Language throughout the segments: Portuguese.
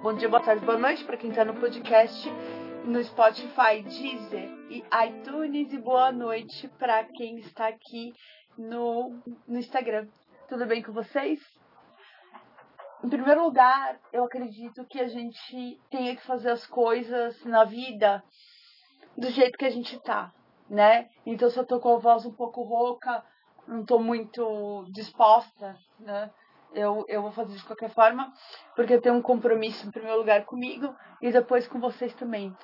Bom dia, boa tarde, boa noite para quem está no podcast, no Spotify, Deezer e iTunes. E boa noite para quem está aqui no, no Instagram. Tudo bem com vocês? Em primeiro lugar, eu acredito que a gente tenha que fazer as coisas na vida do jeito que a gente tá, né? Então, se eu tô com a voz um pouco rouca, não tô muito disposta, né? Eu, eu vou fazer de qualquer forma, porque eu tenho um compromisso em primeiro lugar comigo e depois com vocês também.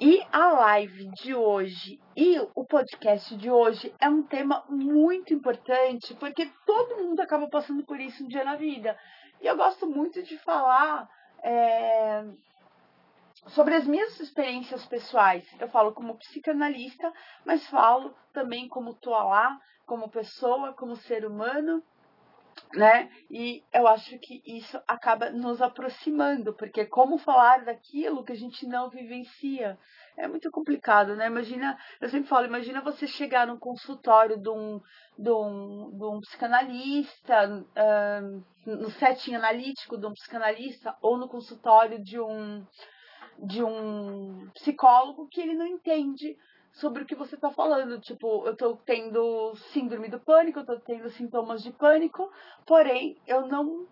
E a live de hoje e o podcast de hoje é um tema muito importante, porque todo mundo acaba passando por isso um dia na vida. E eu gosto muito de falar é, sobre as minhas experiências pessoais. Eu falo como psicanalista, mas falo também como Toalá, como pessoa, como ser humano né? E eu acho que isso acaba nos aproximando, porque como falar daquilo que a gente não vivencia? É muito complicado, né? Imagina, eu sempre falo, imagina você chegar num consultório de um, de um, de um psicanalista, uh, no setting analítico de um psicanalista, ou no consultório de um, de um psicólogo que ele não entende sobre o que você está falando. Tipo, eu estou tendo síndrome do pânico, eu estou tendo sintomas de pânico, porém eu não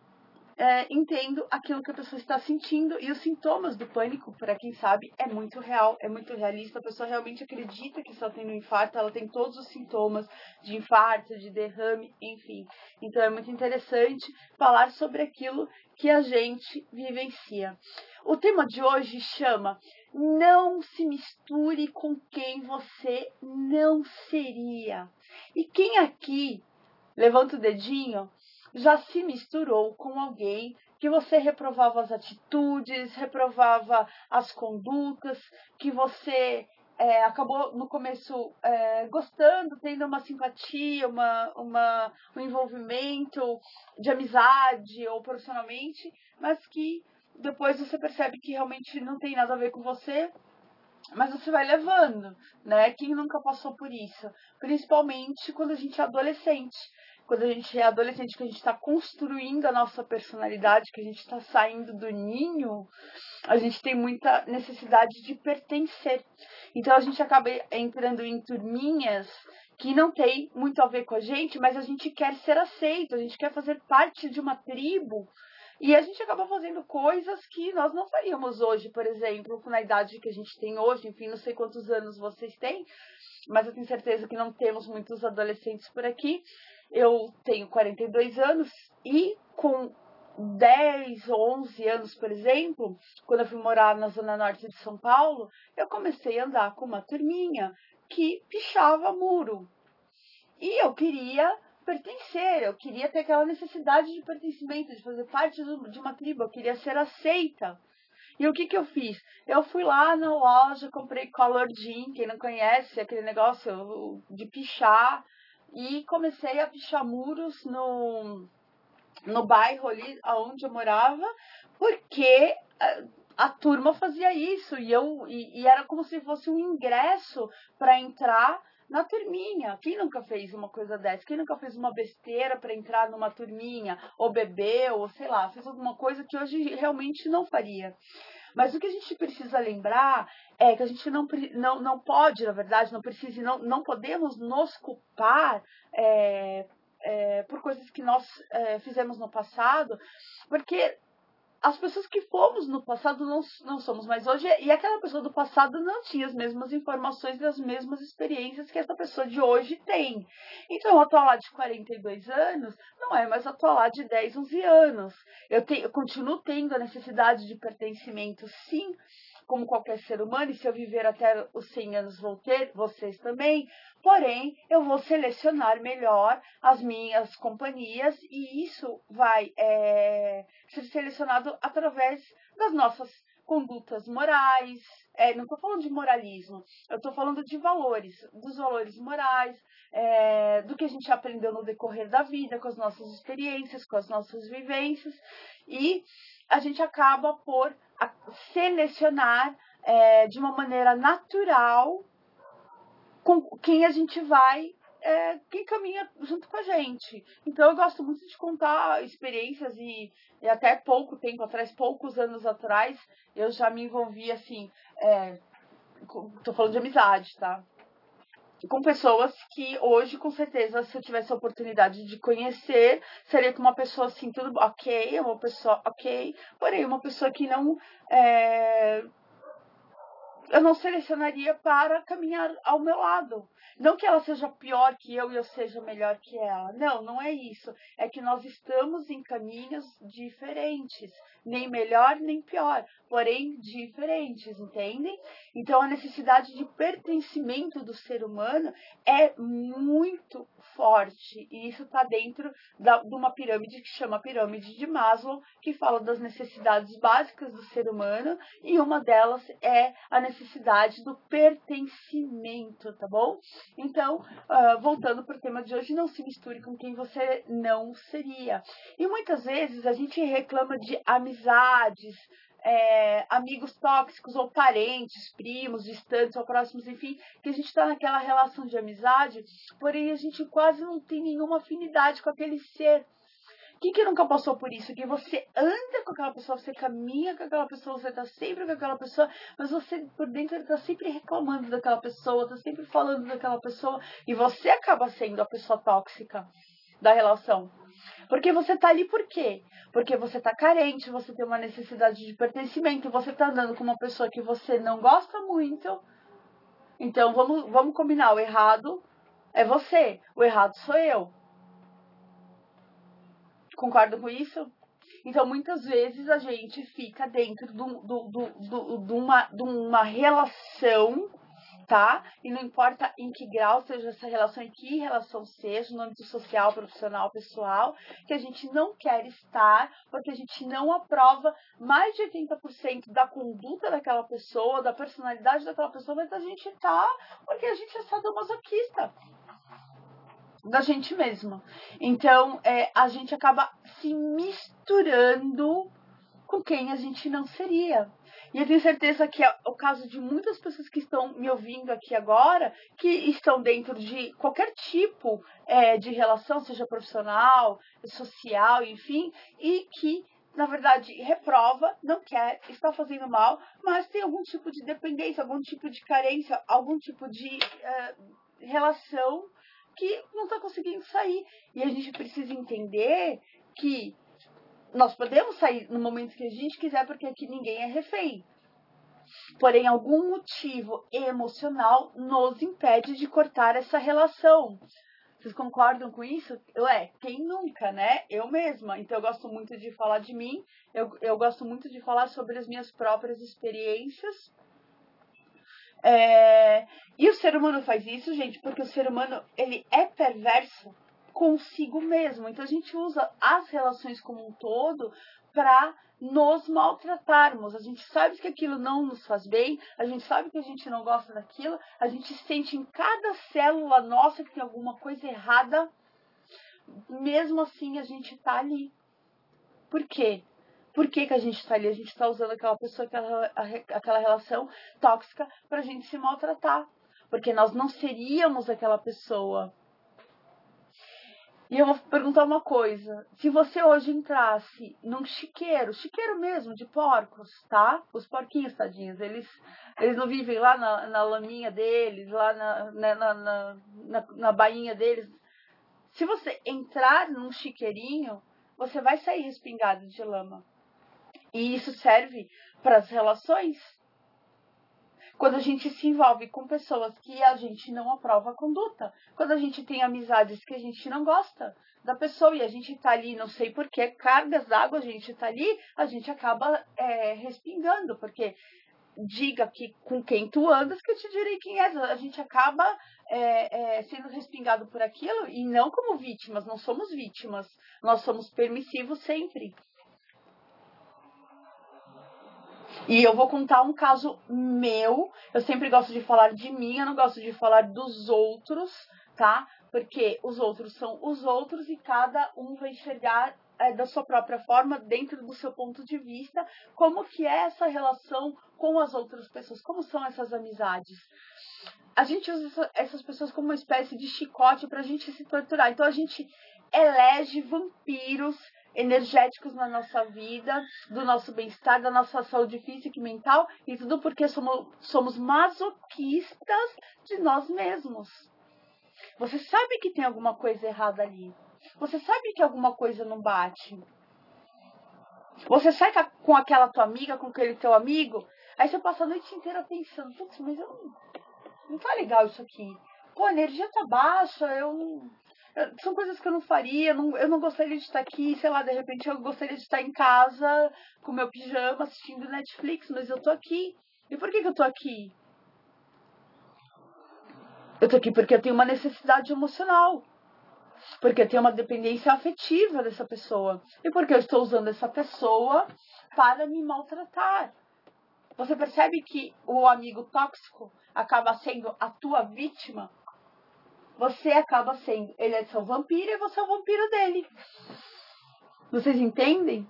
é, entendo aquilo que a pessoa está sentindo e os sintomas do pânico, para quem sabe, é muito real, é muito realista. A pessoa realmente acredita que está tendo um infarto, ela tem todos os sintomas de infarto, de derrame, enfim. Então é muito interessante falar sobre aquilo que a gente vivencia. O tema de hoje chama Não se misture com quem você não seria. E quem aqui, levanta o dedinho, já se misturou com alguém que você reprovava as atitudes, reprovava as condutas, que você é, acabou no começo é, gostando, tendo uma simpatia, uma, uma, um envolvimento de amizade ou profissionalmente, mas que depois você percebe que realmente não tem nada a ver com você, mas você vai levando, né? Quem nunca passou por isso? Principalmente quando a gente é adolescente quando a gente é adolescente, que a gente está construindo a nossa personalidade, que a gente está saindo do ninho, a gente tem muita necessidade de pertencer. Então a gente acaba entrando em turminhas que não tem muito a ver com a gente, mas a gente quer ser aceito, a gente quer fazer parte de uma tribo. E a gente acaba fazendo coisas que nós não faríamos hoje, por exemplo, na idade que a gente tem hoje, enfim, não sei quantos anos vocês têm, mas eu tenho certeza que não temos muitos adolescentes por aqui. Eu tenho 42 anos e com 10 ou 11 anos, por exemplo, quando eu fui morar na zona norte de São Paulo, eu comecei a andar com uma turminha que pichava muro. E eu queria pertencer, eu queria ter aquela necessidade de pertencimento, de fazer parte de uma tribo, eu queria ser aceita. E o que que eu fiz? Eu fui lá na loja, comprei Color Jean, quem não conhece, aquele negócio de pichar, e comecei a pichar muros no, no bairro ali onde eu morava, porque a, a turma fazia isso e eu e, e, era como se fosse um ingresso para entrar na turminha. Quem nunca fez uma coisa dessa? Quem nunca fez uma besteira para entrar numa turminha ou bebeu, ou sei lá, fez alguma coisa que hoje realmente não faria. Mas o que a gente precisa lembrar é que a gente não, não, não pode, na verdade, não precisa, não, não podemos nos culpar é, é, por coisas que nós é, fizemos no passado, porque as pessoas que fomos no passado não, não somos mais hoje, e aquela pessoa do passado não tinha as mesmas informações e as mesmas experiências que essa pessoa de hoje tem. Então, atuar de 42 anos não é mais atuar de 10, 11 anos. Eu, te, eu continuo tendo a necessidade de pertencimento, sim, como qualquer ser humano, e se eu viver até os 100 anos vou ter, vocês também. Porém, eu vou selecionar melhor as minhas companhias e isso vai é, ser selecionado através das nossas condutas morais. É, não estou falando de moralismo, eu estou falando de valores, dos valores morais, é, do que a gente aprendeu no decorrer da vida, com as nossas experiências, com as nossas vivências, e a gente acaba por selecionar é, de uma maneira natural com quem a gente vai é quem caminha junto com a gente. Então eu gosto muito de contar experiências e, e até pouco tempo atrás, poucos anos atrás, eu já me envolvi assim, é, tô falando de amizade, tá? Com pessoas que hoje, com certeza, se eu tivesse a oportunidade de conhecer, seria com uma pessoa assim, tudo ok, uma pessoa ok, porém uma pessoa que não é, eu não selecionaria para caminhar ao meu lado. Não que ela seja pior que eu e eu seja melhor que ela. Não, não é isso. É que nós estamos em caminhos diferentes. Nem melhor, nem pior. Porém, diferentes, entendem? Então, a necessidade de pertencimento do ser humano é muito forte. E isso está dentro da, de uma pirâmide que chama Pirâmide de Maslow, que fala das necessidades básicas do ser humano. E uma delas é a necessidade necessidade do pertencimento, tá bom? Então, uh, voltando para o tema de hoje, não se misture com quem você não seria. E muitas vezes a gente reclama de amizades, é, amigos tóxicos ou parentes, primos, distantes ou próximos, enfim, que a gente está naquela relação de amizade, porém a gente quase não tem nenhuma afinidade com aquele ser. Quem que nunca passou por isso? Que você anda com aquela pessoa, você caminha com aquela pessoa, você tá sempre com aquela pessoa, mas você por dentro tá sempre reclamando daquela pessoa, tá sempre falando daquela pessoa, e você acaba sendo a pessoa tóxica da relação. Porque você tá ali por quê? Porque você tá carente, você tem uma necessidade de pertencimento, você tá andando com uma pessoa que você não gosta muito. Então vamos, vamos combinar, o errado é você, o errado sou eu. Concordam com isso? Então, muitas vezes a gente fica dentro de, uma, uma relação, tá? E não importa em que grau seja essa relação, em que relação seja, no âmbito social, profissional, pessoal, que a gente não quer estar, porque a gente não aprova mais de 80% da conduta daquela pessoa, da personalidade daquela pessoa, mas a gente tá porque a gente é sadomasoquista da gente mesma. Então, é, a gente acaba se misturando com quem a gente não seria. E eu tenho certeza que é o caso de muitas pessoas que estão me ouvindo aqui agora, que estão dentro de qualquer tipo é, de relação, seja profissional, social, enfim, e que na verdade, reprova, não quer, está fazendo mal, mas tem algum tipo de dependência, algum tipo de carência, algum tipo de uh, relação que não está conseguindo sair. E a gente precisa entender que nós podemos sair no momento que a gente quiser, porque aqui ninguém é refém. Porém, algum motivo emocional nos impede de cortar essa relação. Vocês concordam com isso? Ué, quem nunca, né? Eu mesma. Então, eu gosto muito de falar de mim, eu, eu gosto muito de falar sobre as minhas próprias experiências é, e o ser humano faz isso, gente, porque o ser humano ele é perverso consigo mesmo. Então a gente usa as relações como um todo para nos maltratarmos. A gente sabe que aquilo não nos faz bem, a gente sabe que a gente não gosta daquilo, a gente sente em cada célula nossa que tem alguma coisa errada. Mesmo assim, a gente tá ali. Por quê? Por que, que a gente está ali? A gente está usando aquela pessoa, aquela, aquela relação tóxica para a gente se maltratar. Porque nós não seríamos aquela pessoa. E eu vou perguntar uma coisa. Se você hoje entrasse num chiqueiro, chiqueiro mesmo, de porcos, tá? Os porquinhos, tadinhos, eles, eles não vivem lá na, na laminha deles, lá na, na, na, na, na bainha deles. Se você entrar num chiqueirinho, você vai sair respingado de lama. E isso serve para as relações. Quando a gente se envolve com pessoas que a gente não aprova a conduta. Quando a gente tem amizades que a gente não gosta da pessoa e a gente está ali, não sei porquê, cargas d'água, a gente está ali, a gente acaba é, respingando, porque diga que com quem tu andas que eu te direi quem és. A gente acaba é, é, sendo respingado por aquilo e não como vítimas, não somos vítimas, nós somos permissivos sempre. E eu vou contar um caso meu. Eu sempre gosto de falar de mim, eu não gosto de falar dos outros, tá? Porque os outros são os outros e cada um vai enxergar é, da sua própria forma, dentro do seu ponto de vista, como que é essa relação com as outras pessoas, como são essas amizades. a gente usa essas pessoas como uma espécie de chicote para a gente se torturar. Então a gente elege vampiros energéticos na nossa vida, do nosso bem-estar, da nossa saúde física e mental, e tudo porque somos, somos masoquistas de nós mesmos. Você sabe que tem alguma coisa errada ali. Você sabe que alguma coisa não bate. Você sai com aquela tua amiga, com aquele teu amigo, aí você passa a noite inteira pensando, putz, mas eu não, não tá legal isso aqui. Pô, a energia tá baixa, eu são coisas que eu não faria, não, eu não gostaria de estar aqui, sei lá, de repente eu gostaria de estar em casa com meu pijama assistindo Netflix, mas eu tô aqui. E por que, que eu tô aqui? Eu tô aqui porque eu tenho uma necessidade emocional. Porque eu tenho uma dependência afetiva dessa pessoa. E porque eu estou usando essa pessoa para me maltratar. Você percebe que o amigo tóxico acaba sendo a tua vítima você acaba sendo. Ele é seu vampiro e você é o vampiro dele. Vocês entendem?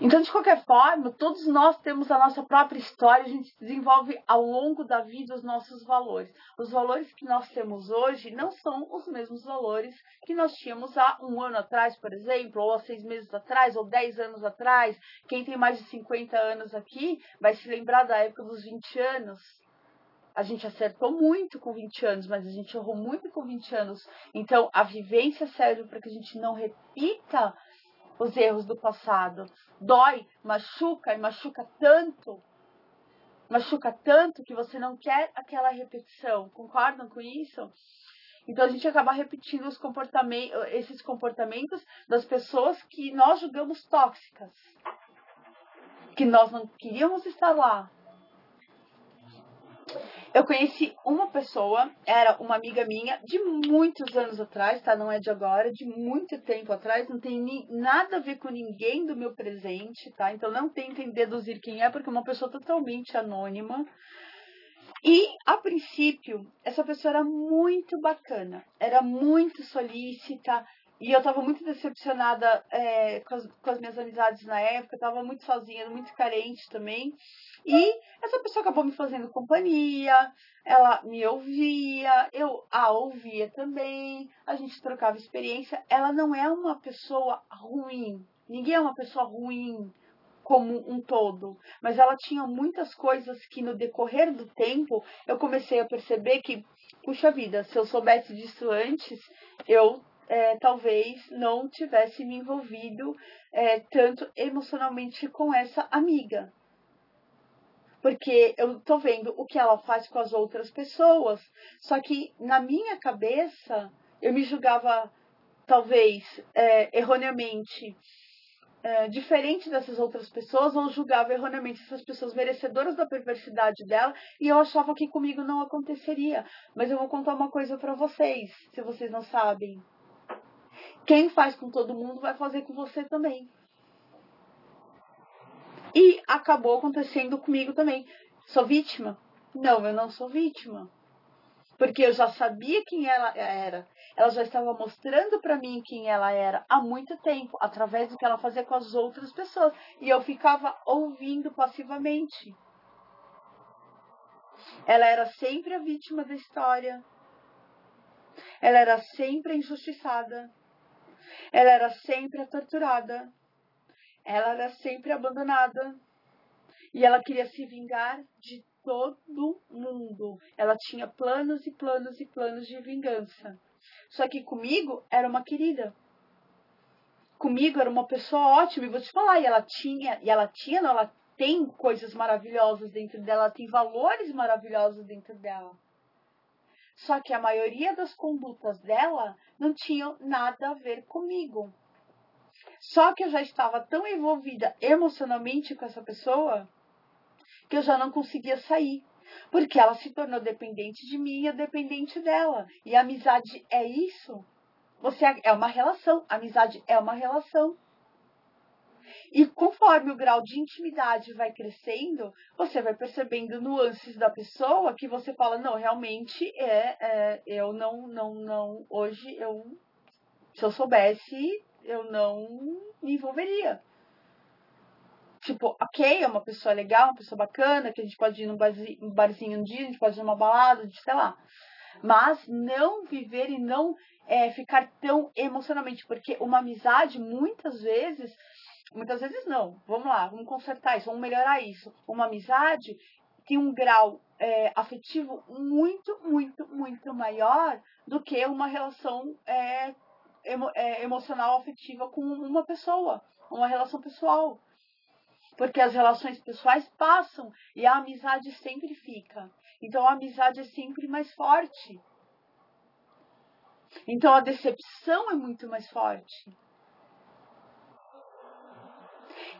Então, de qualquer forma, todos nós temos a nossa própria história, a gente desenvolve ao longo da vida os nossos valores. Os valores que nós temos hoje não são os mesmos valores que nós tínhamos há um ano atrás, por exemplo, ou há seis meses atrás, ou dez anos atrás. Quem tem mais de 50 anos aqui vai se lembrar da época dos 20 anos. A gente acertou muito com 20 anos, mas a gente errou muito com 20 anos. Então, a vivência serve para que a gente não repita os erros do passado. Dói, machuca e machuca tanto, machuca tanto que você não quer aquela repetição. Concordam com isso? Então a gente acaba repetindo os comportamentos, esses comportamentos das pessoas que nós julgamos tóxicas, que nós não queríamos estar lá, eu conheci uma pessoa, era uma amiga minha de muitos anos atrás, tá? Não é de agora, de muito tempo atrás, não tem ni, nada a ver com ninguém do meu presente, tá? Então não tentem deduzir quem é, porque é uma pessoa totalmente anônima. E, a princípio, essa pessoa era muito bacana, era muito solícita, e eu tava muito decepcionada é, com, as, com, as, minhas amizades na época, tava muito sozinha, muito carente também. E essa pessoa acabou me fazendo companhia, ela me ouvia, eu a ouvia também, a gente trocava experiência. Ela não é uma pessoa ruim, ninguém é uma pessoa ruim como um todo, mas ela tinha muitas coisas que no decorrer do tempo eu comecei a perceber que, puxa vida, se eu soubesse disso antes, eu é, talvez não tivesse me envolvido é, tanto emocionalmente com essa amiga. Porque eu tô vendo o que ela faz com as outras pessoas, só que na minha cabeça eu me julgava, talvez, é, erroneamente é, diferente dessas outras pessoas, ou julgava erroneamente essas pessoas merecedoras da perversidade dela, e eu achava que comigo não aconteceria. Mas eu vou contar uma coisa para vocês, se vocês não sabem. Quem faz com todo mundo vai fazer com você também. E acabou acontecendo comigo também. Sou vítima? Não, eu não sou vítima. Porque eu já sabia quem ela era. Ela já estava mostrando para mim quem ela era há muito tempo, através do que ela fazia com as outras pessoas. E eu ficava ouvindo passivamente. Ela era sempre a vítima da história. Ela era sempre a injustiçada. Ela era sempre torturada. Ela era sempre abandonada. E ela queria se vingar de todo mundo. Ela tinha planos e planos e planos de vingança. Só que comigo era uma querida. Comigo era uma pessoa ótima. E vou te falar, e ela tinha, e ela tinha, não, ela tem coisas maravilhosas dentro dela, ela tem valores maravilhosos dentro dela. Só que a maioria das condutas dela não tinham nada a ver comigo. Só que eu já estava tão envolvida emocionalmente com essa pessoa que eu já não conseguia sair. Porque ela se tornou dependente de mim e eu dependente dela. E a amizade é isso. Você é uma relação. A amizade é uma relação. E conforme o grau de intimidade vai crescendo, você vai percebendo nuances da pessoa que você fala, não, realmente é, é eu não, não, não, hoje eu, se eu soubesse, eu não me envolveria. Tipo, ok, é uma pessoa legal, uma pessoa bacana, que a gente pode ir num barzinho, um dia, a gente pode ir numa balada, de sei lá. Mas não viver e não é, ficar tão emocionalmente, porque uma amizade, muitas vezes, muitas vezes não, vamos lá, vamos consertar isso, vamos melhorar isso. Uma amizade tem um grau é, afetivo muito, muito, muito maior do que uma relação é, emo, é, emocional afetiva com uma pessoa, uma relação pessoal. Porque as relações pessoais passam e a amizade sempre fica. Então a amizade é sempre mais forte. Então a decepção é muito mais forte.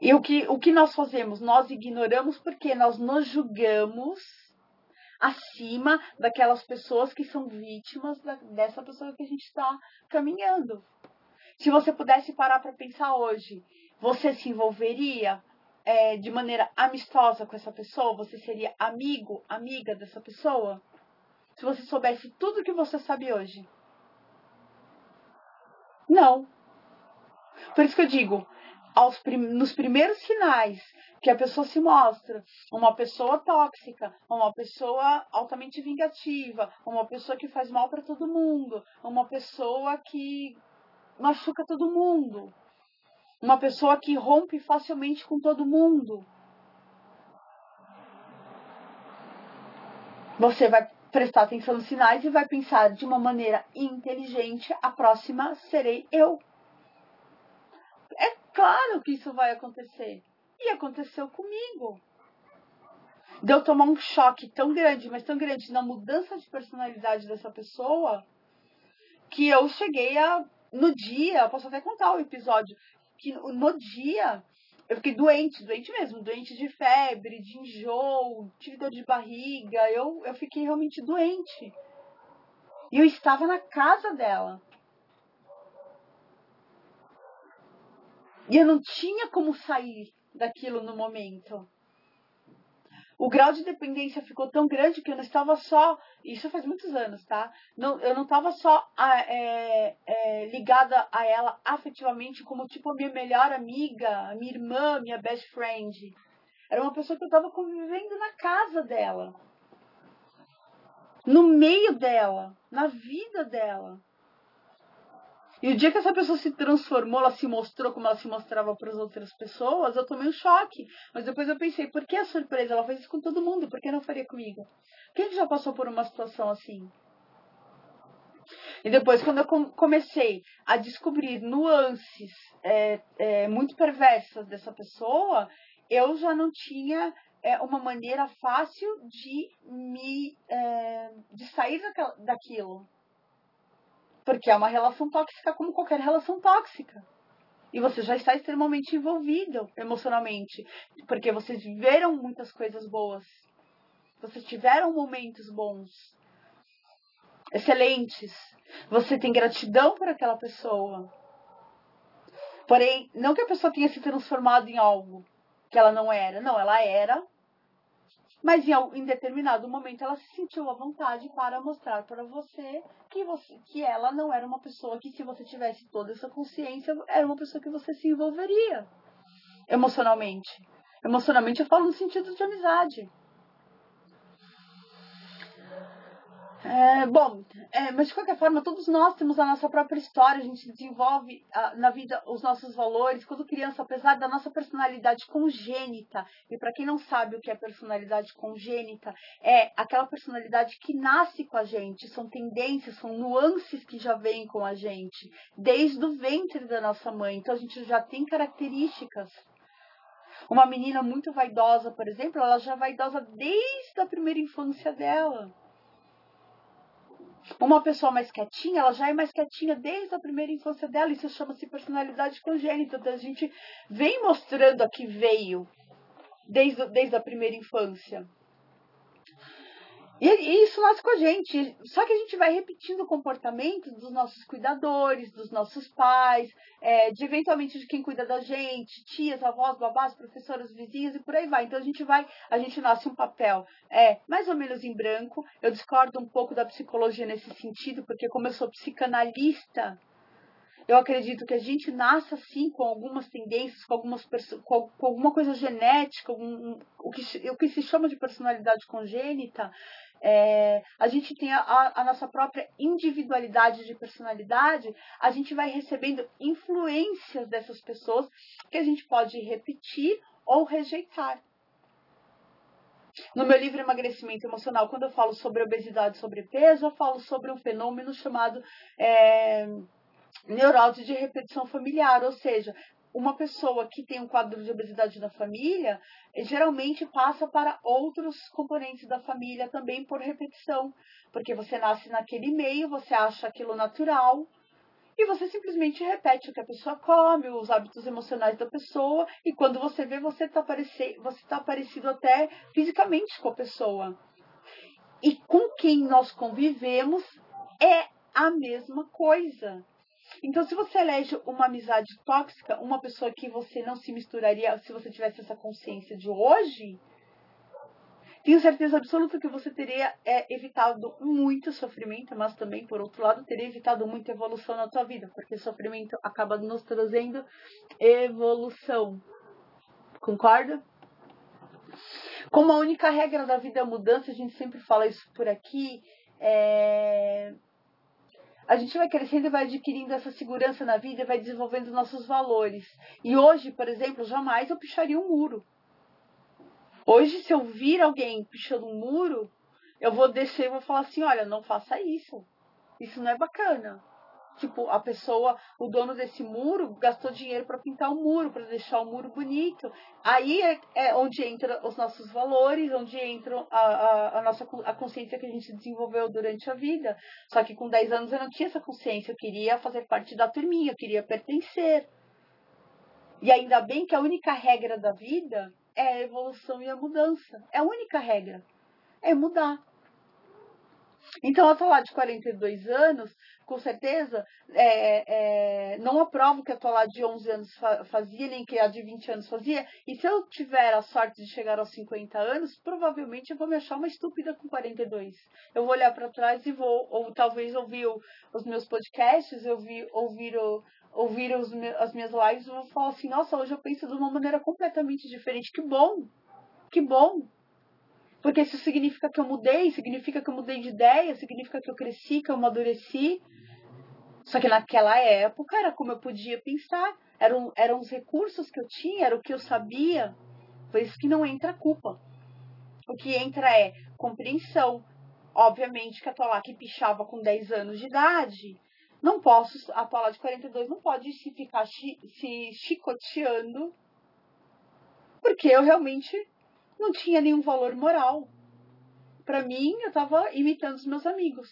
E o que, o que nós fazemos? Nós ignoramos porque nós nos julgamos acima daquelas pessoas que são vítimas da, dessa pessoa que a gente está caminhando. Se você pudesse parar para pensar hoje, você se envolveria é, de maneira amistosa com essa pessoa? Você seria amigo, amiga dessa pessoa? Se você soubesse tudo que você sabe hoje? Não. Por isso que eu digo, prim nos primeiros sinais que a pessoa se mostra uma pessoa tóxica, uma pessoa altamente vingativa, uma pessoa que faz mal para todo mundo, uma pessoa que machuca todo mundo, uma pessoa que rompe facilmente com todo mundo. Você vai prestar atenção nos sinais e vai pensar de uma maneira inteligente: a próxima serei eu. Claro que isso vai acontecer. E aconteceu comigo. De eu tomar um choque tão grande, mas tão grande na mudança de personalidade dessa pessoa, que eu cheguei a. No dia, posso até contar o episódio, que no dia eu fiquei doente, doente mesmo, doente de febre, de enjoo, tive dor de barriga, eu, eu fiquei realmente doente. E eu estava na casa dela. E eu não tinha como sair daquilo no momento. O grau de dependência ficou tão grande que eu não estava só. Isso faz muitos anos, tá? Não, eu não estava só é, é, ligada a ela afetivamente, como tipo a minha melhor amiga, a minha irmã, minha best friend. Era uma pessoa que eu estava convivendo na casa dela, no meio dela, na vida dela. E o dia que essa pessoa se transformou, ela se mostrou como ela se mostrava para as outras pessoas, eu tomei um choque. Mas depois eu pensei, por que a surpresa? Ela faz isso com todo mundo, por que não faria comigo? Quem já passou por uma situação assim? E depois, quando eu comecei a descobrir nuances é, é, muito perversas dessa pessoa, eu já não tinha é, uma maneira fácil de me é, de sair daquilo. Porque é uma relação tóxica como qualquer relação tóxica. E você já está extremamente envolvido emocionalmente. Porque vocês viveram muitas coisas boas. Vocês tiveram momentos bons. Excelentes. Você tem gratidão por aquela pessoa. Porém, não que a pessoa tenha se transformado em algo que ela não era. Não, ela era mas em, em determinado momento ela se sentiu à vontade para mostrar para você que, você que ela não era uma pessoa que, se você tivesse toda essa consciência, era uma pessoa que você se envolveria emocionalmente. Emocionalmente eu falo no sentido de amizade. É, bom, é, mas de qualquer forma, todos nós temos a nossa própria história, a gente desenvolve a, na vida os nossos valores. Quando criança, apesar da nossa personalidade congênita, e para quem não sabe o que é personalidade congênita, é aquela personalidade que nasce com a gente, são tendências, são nuances que já vêm com a gente, desde o ventre da nossa mãe. Então a gente já tem características. Uma menina muito vaidosa, por exemplo, ela já é vaidosa desde a primeira infância dela. Uma pessoa mais quietinha, ela já é mais quietinha desde a primeira infância dela. Isso chama-se personalidade congênita. Então, a gente vem mostrando a que veio desde, desde a primeira infância. E, e, isso nasce com a gente. Só que a gente vai repetindo o comportamento dos nossos cuidadores, dos nossos pais, é, de eventualmente de quem cuida da gente, tias, avós, babás, professoras, vizinhos e por aí vai. Então a gente vai, a gente nasce um papel é, mais ou menos em branco. Eu discordo um pouco da psicologia nesse sentido, porque como eu sou psicanalista, Eu acredito que a gente nasce assim com algumas tendências, com, algumas com, com alguma coisa genética, o, que, o que se chama de personalidade congênita. É, a gente tem a, a, nossa própria individualidade de personalidade, a gente vai recebendo influências dessas pessoas que a gente pode repetir ou rejeitar. No meu livro Emagrecimento Emocional, quando eu falo sobre obesidade e sobrepeso, eu falo sobre um fenômeno chamado é, neurose de repetição familiar, ou seja, uma pessoa que tem um quadro de obesidade na família, geralmente passa para outros componentes da família também por repetição, porque você nasce naquele meio, você acha aquilo natural, e você simplesmente repete o que a pessoa come, os hábitos emocionais da pessoa, e quando você vê, você está tá parecido até fisicamente com a pessoa. E com quem nós convivemos é a mesma coisa. Então, se você elege uma amizade tóxica, uma pessoa que você não se misturaria se você tivesse essa consciência de hoje, tenho certeza absoluta que você teria é, evitado muito sofrimento, mas também, por outro lado, teria evitado muita evolução na tua vida, porque sofrimento acaba nos trazendo evolução. Concorda? Como a única regra da vida é a mudança, a gente sempre fala isso por aqui, é... a gente vai crescendo e vai adquirindo essa segurança na vida vai desenvolvendo nossos valores. E hoje, por exemplo, jamais eu picharia um muro. Hoje, se eu vir alguém pichando um muro, eu vou descer e vou falar assim: olha, não faça isso. Isso não é bacana. Tipo, a pessoa, o dono desse muro, gastou dinheiro para pintar o muro, para deixar o muro bonito. Aí é, é, onde entra os nossos valores, onde entra a, a, a, nossa a consciência que a gente desenvolveu durante a vida. Só que com 10 anos eu não tinha essa consciência, eu queria fazer parte da turminha, eu queria pertencer. E ainda bem que a única regra da vida é a evolução e a mudança. É a única regra. É mudar. Então, a lá de 42 anos, com certeza, é, é, não aprovo que a lá de 11 anos fazia, nem que a de 20 anos fazia. E se eu tiver a sorte de chegar aos 50 anos, provavelmente eu vou me achar uma estúpida com 42. Eu vou olhar para trás e vou, ou talvez ouvir os meus podcasts, eu ouvir, ouvir ouvir os, as minhas lives, eu vou falar assim, nossa, hoje eu penso de uma maneira completamente diferente. Que bom! Que bom! Porque isso significa que eu mudei, significa que eu mudei de ideia, significa que eu cresci, que eu amadureci. Só que naquela época era como eu podia pensar, eram, eram os recursos que eu tinha, era o que eu sabia. Por isso que não entra culpa. O que entra é compreensão. Obviamente que a lá que pichava com 10 anos de idade, não posso, a Paula de 42 não pode se ficar chi, se chicoteando, porque eu realmente não tinha nenhum valor moral. Para mim, eu estava imitando os meus amigos.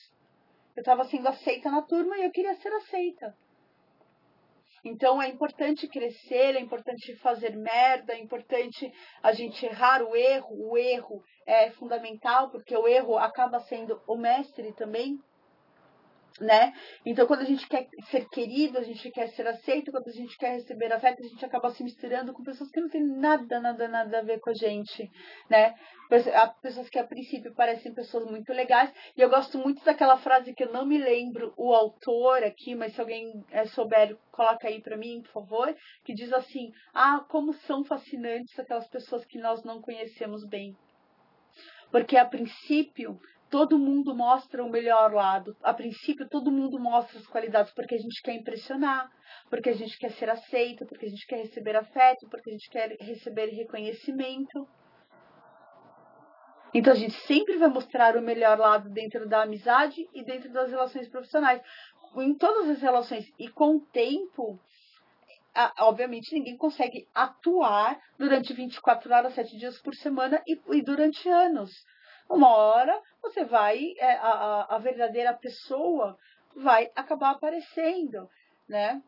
Eu estava sendo aceita na turma e eu queria ser aceita. Então é importante crescer, é importante fazer merda, é importante a gente errar o erro. O erro é fundamental, porque o erro acaba sendo o mestre também né? Então, quando a gente quer ser querido, a gente quer ser aceito, quando a gente quer receber afeto, a gente acaba se misturando com pessoas que não têm nada, nada, nada a ver com a gente, né? Pessoas que a princípio parecem pessoas muito legais. E eu gosto muito daquela frase que eu não me lembro o autor aqui, mas se alguém é, souber, coloca aí para mim, por favor, que diz assim: "Ah, como são fascinantes aquelas pessoas que nós não conhecemos bem". Porque a princípio todo mundo mostra o melhor lado. A princípio, todo mundo mostra as qualidades porque a gente quer impressionar, porque a gente quer ser aceito, porque a gente quer receber afeto, porque a gente quer receber reconhecimento. Então a gente sempre vai mostrar o melhor lado dentro da amizade e dentro das relações profissionais. Em todas as relações. E com o tempo, obviamente ninguém consegue atuar durante 24 horas, 7 dias por semana e, e durante anos uma hora você vai, é, a, a verdadeira pessoa vai acabar aparecendo, né?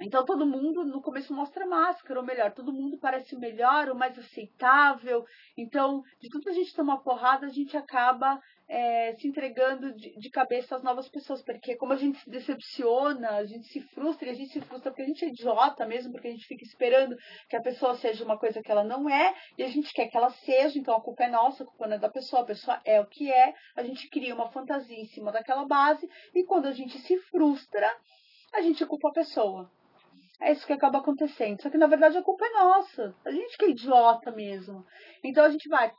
Então todo mundo no começo mostra máscara, ou melhor, todo mundo parece melhor, o mais aceitável. Então, de tudo a gente tomar porrada, a gente acaba é, se entregando de, de, cabeça às novas pessoas, porque como a gente se decepciona, a gente se frustra, e a gente se frustra porque a gente é idiota mesmo, porque a gente fica esperando que a pessoa seja uma coisa que ela não é, e a gente quer que ela seja, então a culpa é nossa, a culpa não é da pessoa, a pessoa é o que é, a gente cria uma fantasia em cima daquela base, e quando a gente se frustra, a gente culpa a pessoa. É isso que acaba acontecendo. Só que na verdade a culpa é nossa. A gente que é idiota mesmo. Então a gente vai,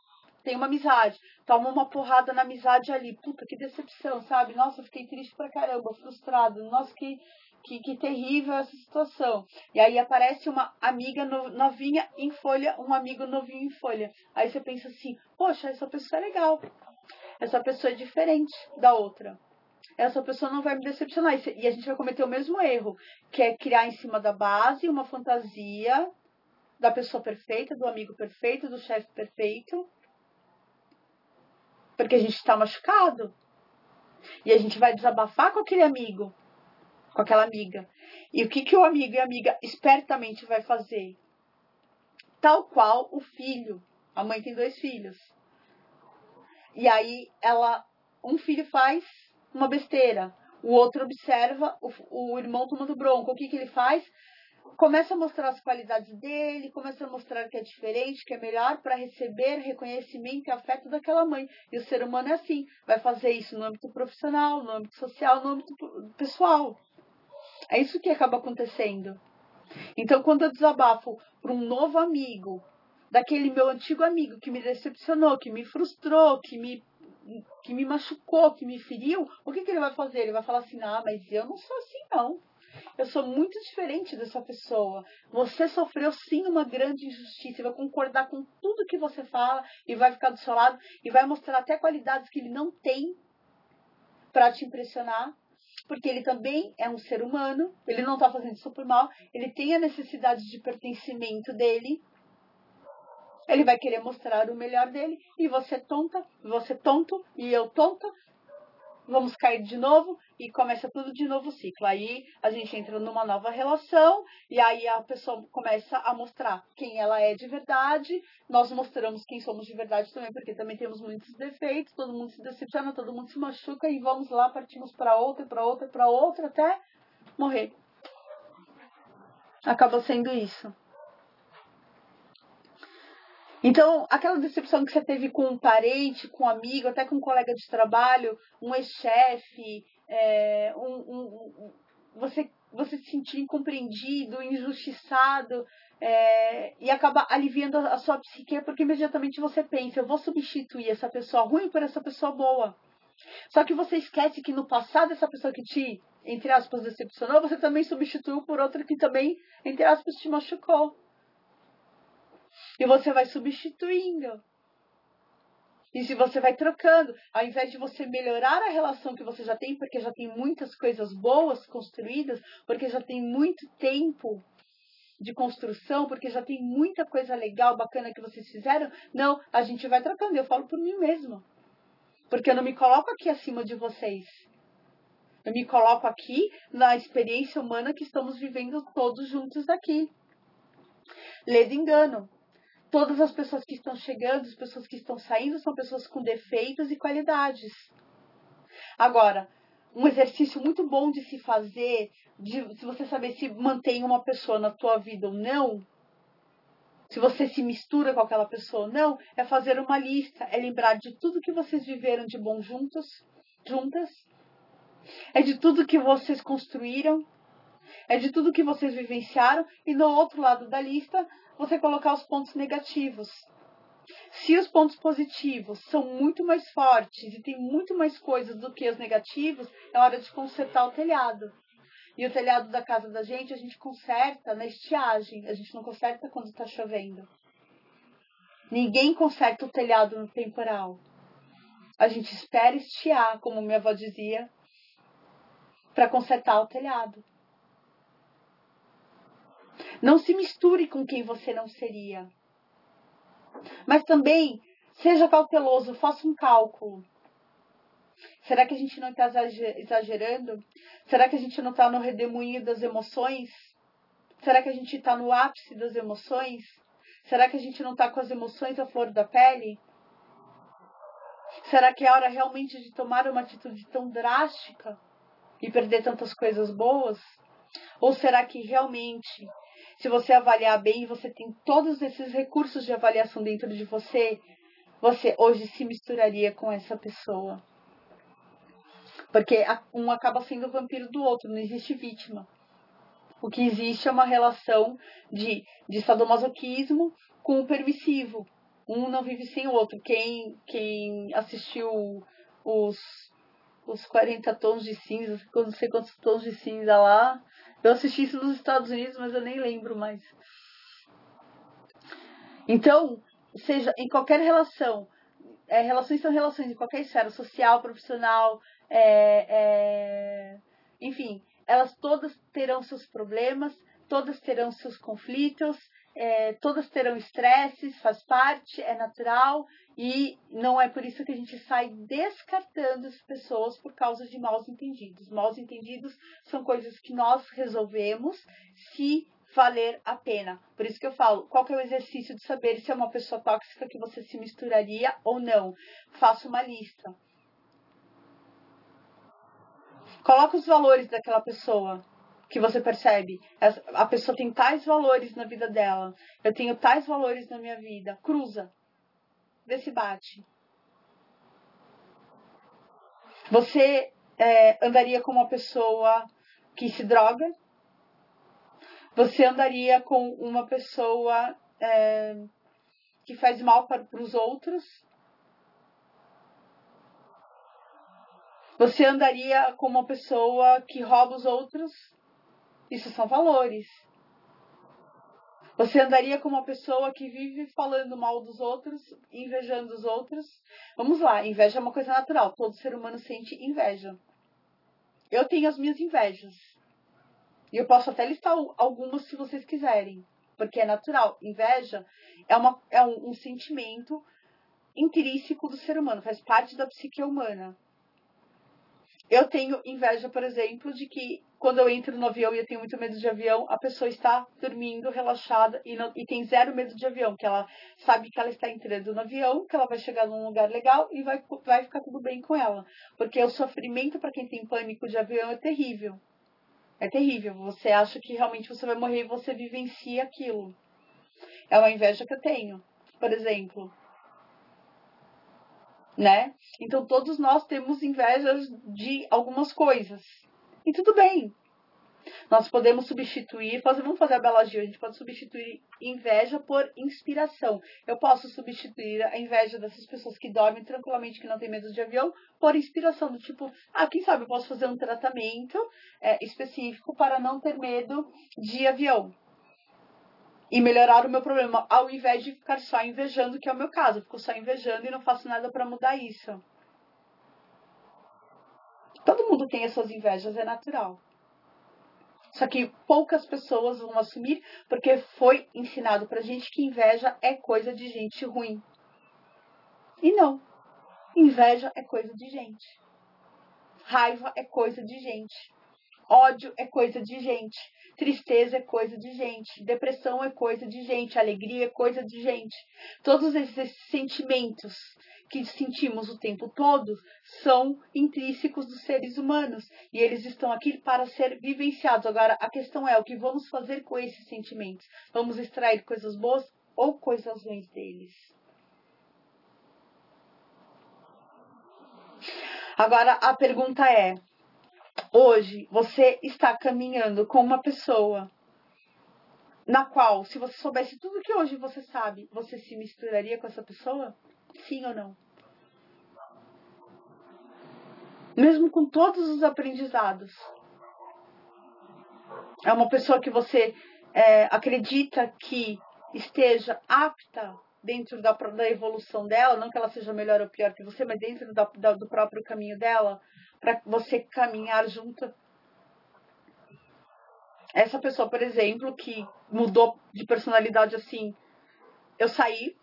tem uma amizade, toma uma porrada na amizade ali. Puta, que decepção, sabe? Nossa, fiquei triste pra caramba, frustrado. Nossa, que, que, que terrível essa situação. E aí aparece uma amiga novinha em folha, um amigo novinho em folha. Aí você pensa assim, poxa, essa pessoa é legal. Essa pessoa é diferente da outra essa pessoa não vai me decepcionar. E a gente vai cometer o mesmo erro, que é criar em cima da base uma fantasia da pessoa perfeita, do amigo perfeito, do chefe perfeito. Porque a gente está machucado. E a gente vai desabafar com aquele amigo, com aquela amiga. E o que, que o amigo e a amiga espertamente vai fazer? Tal qual o filho. A mãe tem dois filhos. E aí ela, um filho faz uma besteira. O outro observa o, o irmão tomando bronca. O que, que ele faz? Começa a mostrar as qualidades dele, começa a mostrar que é diferente, que é melhor para receber reconhecimento e afeto daquela mãe. E o ser humano é assim, vai fazer isso no âmbito profissional, no âmbito social, no âmbito pessoal. É isso que acaba acontecendo. Então, quando eu desabafo para um novo amigo, daquele meu antigo amigo que me decepcionou, que me frustrou, que me que me machucou, que me feriu, o que, que ele vai fazer? Ele vai falar assim: ah, mas eu não sou assim, não. Eu sou muito diferente dessa pessoa. Você sofreu sim uma grande injustiça. Vai concordar com tudo que você fala e vai ficar do seu lado e vai mostrar até qualidades que ele não tem para te impressionar. Porque ele também é um ser humano, ele não está fazendo isso por mal, ele tem a necessidade de pertencimento dele, ele vai querer mostrar o melhor dele e você tonta, você tonto e eu tonta, vamos cair de novo e começa tudo de novo ciclo. Aí a gente entra numa nova relação e aí a pessoa começa a mostrar quem ela é de verdade. Nós mostramos quem somos de verdade também, porque também temos muitos defeitos, todo mundo se decepciona, todo mundo se machuca e vamos lá, partimos para outra, para outra, para outra até morrer. Acaba sendo isso. Então, aquela decepção que você teve com um parente, com um amigo, até com um colega de trabalho, um ex-chefe, é, um, um, um, você, você se sentir incompreendido, injustiçado, é, e acaba aliviando a sua psique, porque imediatamente você pensa, eu vou substituir essa pessoa ruim por essa pessoa boa. Só que você esquece que no passado essa pessoa que te, entre aspas, decepcionou, você também substituiu por outra que também, entre aspas, te machucou. E você vai substituindo. E se você vai trocando, ao invés de você melhorar a relação que você já tem, porque já tem muitas coisas boas construídas, porque já tem muito tempo de construção, porque já tem muita coisa legal, bacana que vocês fizeram, não, a gente vai trocando. Eu falo por mim mesma. Porque eu não me coloco aqui acima de vocês. Eu me coloco aqui na experiência humana que estamos vivendo todos juntos aqui. Lê engano todas as pessoas que estão chegando, as pessoas que estão saindo, são pessoas com defeitos e qualidades. Agora, um exercício muito bom de se fazer, de, se você saber se mantém uma pessoa na tua vida ou não, se você se mistura com aquela pessoa ou não, é fazer uma lista, é lembrar de tudo que vocês viveram de bom juntos, juntas, é de tudo que vocês construíram, é de tudo que vocês vivenciaram, e no outro lado da lista, você colocar os pontos negativos. Se os pontos positivos são muito mais fortes e tem muito mais coisas do que os negativos, é hora de consertar o telhado. E o telhado da casa da gente a gente conserta na estiagem, a gente não conserta quando está chovendo. Ninguém conserta o telhado no temporal. A gente espera estiar, como minha avó dizia, para consertar o telhado. Não se misture com quem você não seria. Mas também seja cauteloso, faça um cálculo. Será que a gente não está exagerando? Será que a gente não está no redemoinho das emoções? Será que a gente está no ápice das emoções? Será que a gente não está com as emoções à flor da pele? Será que é hora realmente de tomar uma atitude tão drástica e perder tantas coisas boas? Ou será que realmente se você avaliar bem, você tem todos esses recursos de avaliação dentro de você, você hoje se misturaria com essa pessoa. Porque um acaba sendo o vampiro do outro, não existe vítima. O que existe é uma relação de, de sadomasoquismo com o permissivo. Um não vive sem o outro. Quem, quem assistiu os, os 40 tons de cinza, não sei quantos tons de cinza lá. Eu assisti isso nos Estados Unidos, mas eu nem lembro mais. Então, seja em qualquer relação, é, relações são relações em qualquer esfera, social, profissional, é, é, enfim, elas todas terão seus problemas, todas terão seus conflitos, é, todas terão estresses, faz parte, é natural e não é por isso que a gente sai descartando as pessoas por causa de maus entendidos. Maus entendidos são coisas que nós resolvemos se valer a pena. Por isso que eu falo, qual que é o exercício de saber se é uma pessoa tóxica que você se misturaria ou não? Faça uma lista. Coloca os valores daquela pessoa que você percebe. A pessoa tem tais valores na vida dela. Eu tenho tais valores na minha vida. Cruza. Vê se bate. Você é, andaria com uma pessoa que se droga? Você andaria com uma pessoa é, que faz mal para, para os outros? Você andaria com uma pessoa que rouba os outros? Isso são valores. Você andaria com uma pessoa que vive falando mal dos outros, invejando os outros? Vamos lá, inveja é uma coisa natural. Todo ser humano sente inveja. Eu tenho as minhas invejas. E eu posso até listar algumas se vocês quiserem, porque é natural. Inveja é, uma, é um, um sentimento intrínseco do ser humano, faz parte da psique humana. Eu tenho inveja, por exemplo, de que quando eu entro no avião e eu tenho muito medo de avião, a pessoa está dormindo, relaxada e, não, e tem zero medo de avião, que ela sabe que ela está entrando no avião, que ela vai chegar num lugar legal e vai, vai ficar tudo bem com ela. Porque o sofrimento para quem tem pânico de avião é terrível. É terrível. Você acha que realmente você vai morrer e você vivencia aquilo. É uma inveja que eu tenho, por exemplo né? Então todos nós temos invejas de algumas coisas. E tudo bem. Nós podemos substituir, vamos fazer a Bela Gil, a gente pode substituir inveja por inspiração. Eu posso substituir a inveja dessas pessoas que dormem tranquilamente, que não tem medo de avião, por inspiração, do tipo, ah, quem sabe eu posso fazer um tratamento é, específico para não ter medo de avião e melhorar o meu problema, ao invés de ficar só invejando, que é o meu caso. Eu fico só invejando e não faço nada para mudar isso. Todo mundo tem as suas invejas, é natural. Só que poucas pessoas vão assumir porque foi ensinado pra gente que inveja é coisa de gente ruim. E não. Inveja é coisa de gente. Raiva é coisa de gente. Ódio é coisa de gente. Tristeza é coisa de gente. Depressão é coisa de gente. Alegria é coisa de gente. Todos esses sentimentos que sentimos o tempo todo são intrínsecos dos seres humanos e eles estão aqui para ser vivenciados. Agora, a questão é o que vamos fazer com esses sentimentos? Vamos extrair coisas boas ou coisas ruins deles? Agora, a pergunta é: hoje você está caminhando com uma pessoa na qual, se você soubesse tudo que hoje você sabe, você se misturaria com essa pessoa? Sim ou não? Mesmo com todos os aprendizados. É uma pessoa que você é, acredita que esteja apta dentro da, da evolução dela, não que ela seja melhor ou pior que você, mas dentro da, da, do próprio caminho dela, para você caminhar junto. Essa pessoa, por exemplo, que mudou de personalidade assim, eu saí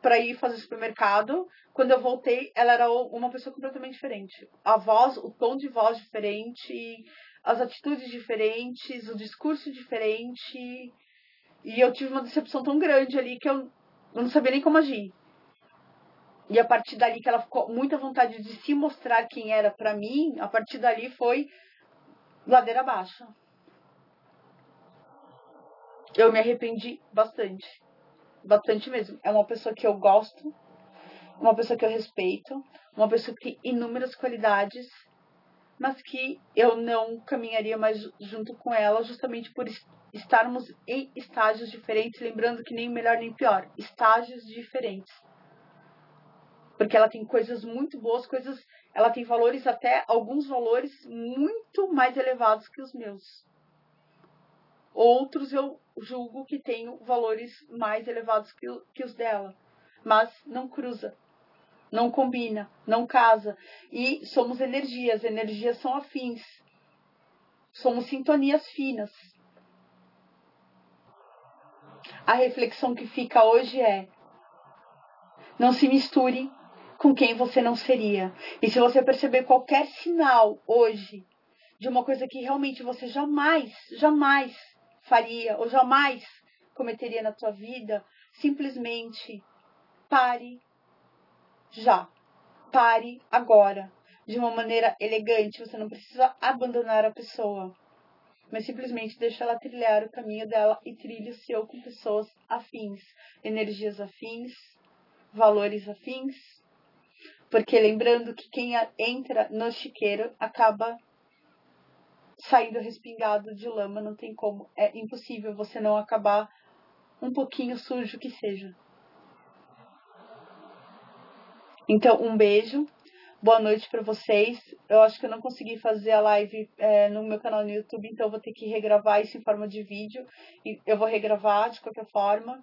para ir fazer supermercado. Quando eu voltei, ela era uma pessoa completamente diferente. A voz, o tom de voz diferente, as atitudes diferentes, o discurso diferente. E eu tive uma decepção tão grande ali que eu não sabia nem como agir. E a partir dali que ela ficou muita vontade de se mostrar quem era para mim, a partir dali foi ladeira abaixo. Eu me arrependi bastante. Bastante mesmo. É uma pessoa que eu gosto, uma pessoa que eu respeito, uma pessoa que tem inúmeras qualidades, mas que eu não caminharia mais junto com ela justamente por estarmos em estágios diferentes, lembrando que nem melhor nem pior, estágios diferentes. Porque ela tem coisas muito boas, coisas, ela tem valores até alguns valores muito mais elevados que os meus. Outros eu julgo que tenho valores mais elevados que, que os dela, mas não cruza, não combina, não casa. E somos energias, energias são afins. Somos sintonias finas. A reflexão que fica hoje é: não se misture com quem você não seria. E se você perceber qualquer sinal hoje de uma coisa que realmente você jamais, jamais faria ou jamais cometeria na tua vida, simplesmente pare já. Pare agora. De uma maneira elegante. Você não precisa abandonar a pessoa. Mas simplesmente deixa ela trilhar o caminho dela e trilhe o seu com pessoas afins. Energias afins, valores afins. Porque lembrando que quem entra no chiqueiro acaba saindo respingado de lama, não tem como. É impossível você não acabar um pouquinho sujo que seja. Então, um beijo. Boa noite para vocês. Eu acho que eu não consegui fazer a live é, no meu canal no YouTube, então vou ter que regravar isso em forma de vídeo. Eu vou regravar de qualquer forma.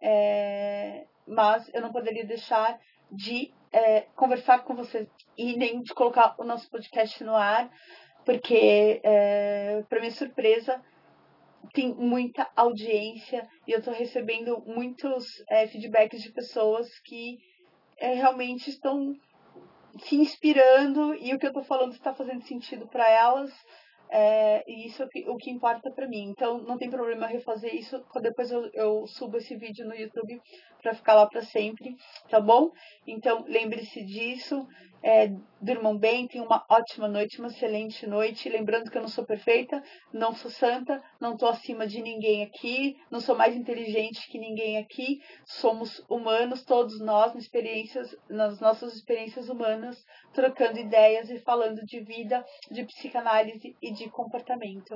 É, mas eu não poderia deixar de é, conversar com vocês e nem de colocar o nosso podcast no ar, porque, é, para minha surpresa, tem muita audiência e eu estou recebendo muitos é, feedbacks de pessoas que é, realmente estão se inspirando e o que eu estou falando está fazendo sentido para elas. É, e isso é o que importa para mim. Então não tem problema refazer isso. Depois eu, eu subo esse vídeo no YouTube para ficar lá para sempre, tá bom? Então lembre-se disso. É, durmam bem, tenham uma ótima noite, uma excelente noite. Lembrando que eu não sou perfeita, não sou santa, não estou acima de ninguém aqui, não sou mais inteligente que ninguém aqui. Somos humanos, todos nós, nas, experiências, nas nossas experiências humanas, trocando ideias e falando de vida, de psicanálise e de comportamento.